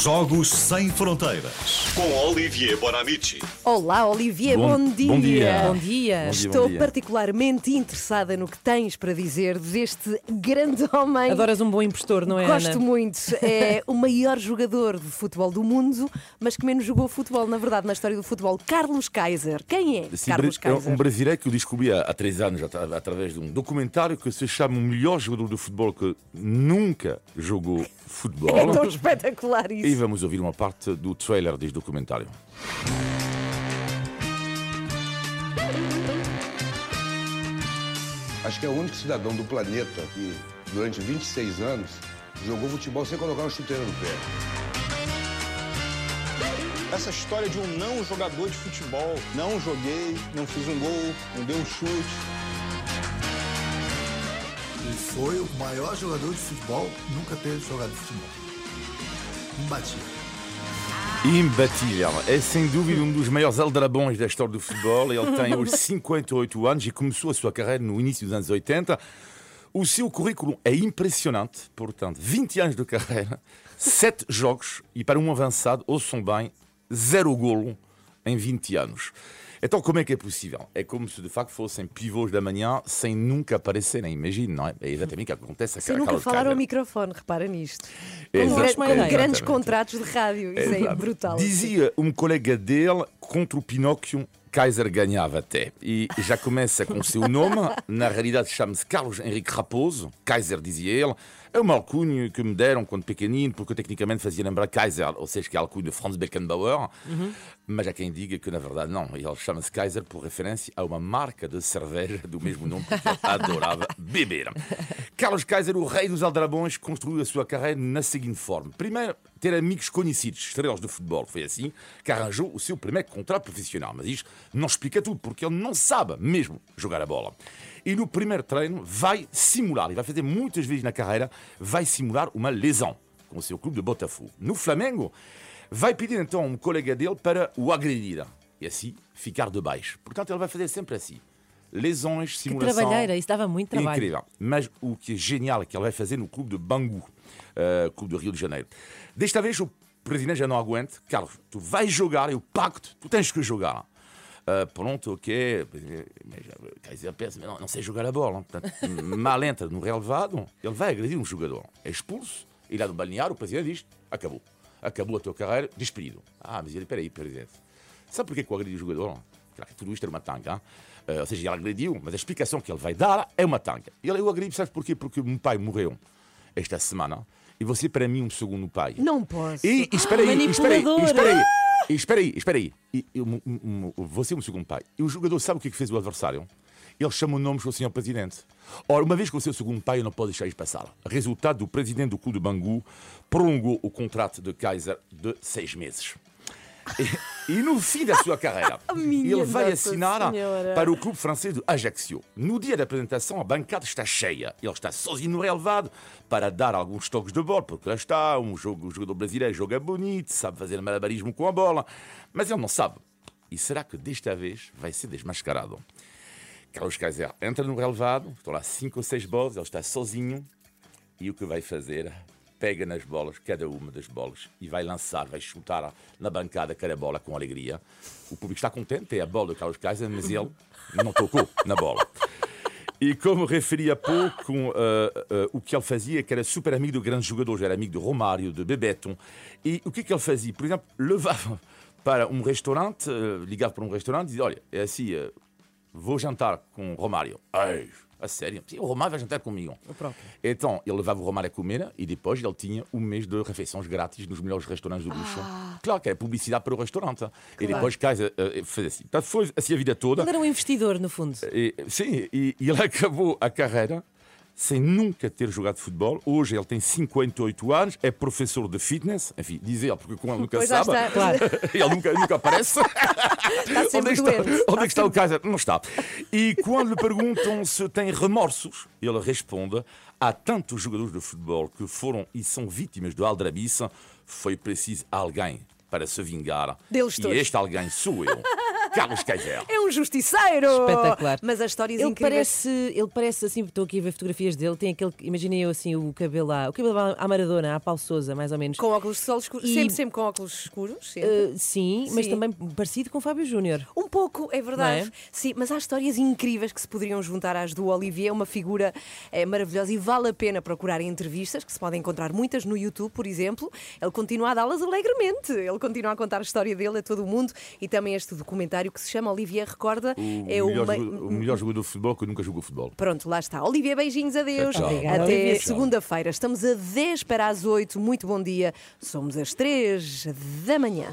Jogos Sem Fronteiras. Com Olivier Bonamici. Olá, Olivier, bom, Bom- dia. bom dia. Bom dia, Estou bom dia. particularmente interessada no que tens para dizer deste grande homem. Adoras um bom impostor, não é, Gosto Ana? muito. É o maior jogador de futebol do mundo, mas que menos jogou futebol, na verdade, na história do futebol. Carlos Kaiser. Quem é Sim, Carlos é Kaiser? um brasileiro que eu descobri há, três anos atra- através de um documentário que se chama O Melhor Jogador de Futebol que Nunca Jogou Futebol. É tão espetacular isso. E vamos ouvir uma parte do trailer deste documentário. Acho que é o único cidadão do planeta que, durante 26 anos, jogou futebol sem colocar uma chuteira no pé. Essa história de um não jogador de futebol, não joguei, não fiz um gol, não dei um chute. Ele foi o maior jogador de futebol, nunca teve jogado de futebol. Imbatível. Imbatível. É sem dúvida um dos maiores aldrabões da história do futebol. Ele tem hoje 58 anos e começou a sua carreira no início dos anos 80. O seu currículo é impressionante, portanto, 20 anos de carreira, 7 jogos e para um avançado, ouçam bem, zero golo em 20 anos. Então, como é que é possível? É como se de facto fossem pivôs da manhã sem nunca aparecerem, imagine, não é? É exatamente o que acontece a Sem nunca falar ao microfone, repara nisto. Exato, Com, gra- acho uma com ideia. grandes contratos de rádio. Isso é Exato. brutal. Dizia um colega dele contra o Pinóquio. Kaiser ganhava até. E já começa com o seu nome. Na realidade, chama-se Carlos Henrique Raposo. Kaiser, dizia ele. É uma alcunha que me deram quando pequenino, porque tecnicamente fazia lembrar Kaiser, ou seja, que é a alcunha de Franz Beckenbauer. Mas há quem diga que, na verdade, não. Ele chama-se Kaiser por referência a uma marca de cerveja do mesmo nome que ele adorava beber. Carlos Kaiser, o rei dos aldrabões, construiu a sua carreira na seguinte forma. Primeiro, ter amigos conhecidos, estrelas de futebol. Foi assim que arranjou o seu primeiro contrato profissional. Mas isto não explica tudo, porque ele não sabe mesmo jogar a bola. E no primeiro treino vai simular, e vai fazer muitas vezes na carreira, vai simular uma lesão com o seu clube de Botafogo. No Flamengo, vai pedir então a um colega dele para o agredir e assim ficar de baixo. Portanto, ele vai fazer sempre assim. Lesões, Que simulação. trabalheira, isso dava muito trabalho. Incrível. Mas o que é genial é que ele vai fazer no clube de Bangu, eh, clube do Rio de Janeiro. Desta vez o presidente já não aguenta. Carlos, tu vais jogar, eu pacto, tu tens que jogar. Ah, pronto, ok. Mas, eh, pensa, mas não, não sei jogar a bola. Portanto, mal entra no relevado, ele vai agredir um jogador. É expulso, e lá no balneário o presidente diz, acabou. Acabou a tua carreira, despedido. Ah, mas ele, peraí, presidente. Sabe porquê que eu agredi o jogador? Claro tudo isto era uma tanga. Eh, ou seja, ele agrediu, mas a explicação que ele vai dar é uma tanga. Ele, eu agredi, sabe porquê? Porque o meu pai morreu esta semana e você, para mim, um segundo pai. Não posso. E, e espera aí, e espera aí, espera aí. E espera aí, espera aí. E, e, um- um- um- você é um segundo pai. E o jogador sabe o que é que fez o adversário? Ele chama o nome do senhor presidente. Ora, uma vez que você é o segundo pai, eu não posso deixar isto passar. Resultado, o presidente do clube de Bangu prolongou o contrato de Kaiser de seis meses. E, no fim da sua carreira, Minha ele vai Nossa assinar Senhora. para o clube francês de Ajaccio. No dia da apresentação, a bancada está cheia. Ele está sozinho no relevado para dar alguns toques de bola, porque lá está, um, jogo, um jogador brasileiro joga bonito, sabe fazer malabarismo com a bola, mas ele não sabe. E será que desta vez vai ser desmascarado? Carlos Kaiser entra no relevado, estão lá cinco ou seis bolas, ele está sozinho e o que vai fazer? Pega nas bolas, cada uma das bolas, e vai lançar, vai chutar na bancada cada bola com alegria. O público está contente, é a bola do Carlos Kaiser, mas ele não tocou na bola. E como referi há pouco, eh, eh, o que ele fazia, que era super amigo de grandes jogadores, era amigo de Romário, de Bebeton. E o que, que ele fazia? Por exemplo, levava para um restaurante, eh, ligava para um restaurante e dizia: Olha, é assim, eh, vou jantar com Romário. Ai, a sério? O Romário vai jantar comigo. O próprio. Então, ele levava o Romário a comer e depois ele tinha um mês de refeições grátis nos melhores restaurantes do luxo. Claro que é publicidade para o restaurante. E depois Kaiser eh, fez assim. Então, foi assim a vida toda. Ele era um investidor, no fundo. E, sim, e, e ele acabou a carreira sem nunca ter jogado futebol. Hoje ele tem 58 anos, é professor de fitness. Enfim, diz ele, porque como ele nunca Pois sabe, está. Claro. ele nunca, nunca aparece. Está sempre onde é que está, doente. onde é que está o Kaiser? Não está. E quando lhe perguntam se tem remorsos, ele responde: há tantos jogadores de futebol que foram e são vítimas do aldrabice, foi preciso alguém para se vingar. Deles e todos. este alguém sou eu. Carlos. É um justiceiro! Espetacular. Mas as histórias Ele incríveis. parece, ele parece assim, estou aqui a ver fotografias dele, tem aquele, imaginei eu assim, o cabelo lá, o cabelo à Maradona, à Paulo Souza, mais ou menos. Com óculos de sol escuros. E- Sempre, sempre com óculos escuros. Uh, sim, mas Sim. também parecido com o Fábio Júnior. Um pouco, é verdade. É? Sim, mas há histórias incríveis que se poderiam juntar às do Olivier, é uma figura eh, maravilhosa e vale a pena procurar em entrevistas, que se podem encontrar muitas no YouTube, por exemplo. Ele continua a dá-las alegremente. Ele continua a contar a história dele a todo o mundo e também este documentário que se chama Olivier Recorda. O, é melhor, uma- jogador, o melhor jogador de futebol que nunca jogou futebol. Pronto, lá está. Olivier, beijinhos, adeus. Tchau. Obrigada, Até segunda-feira. Estamos a 10 para as 8. Muito bom dia. Somos às 3 da manhã.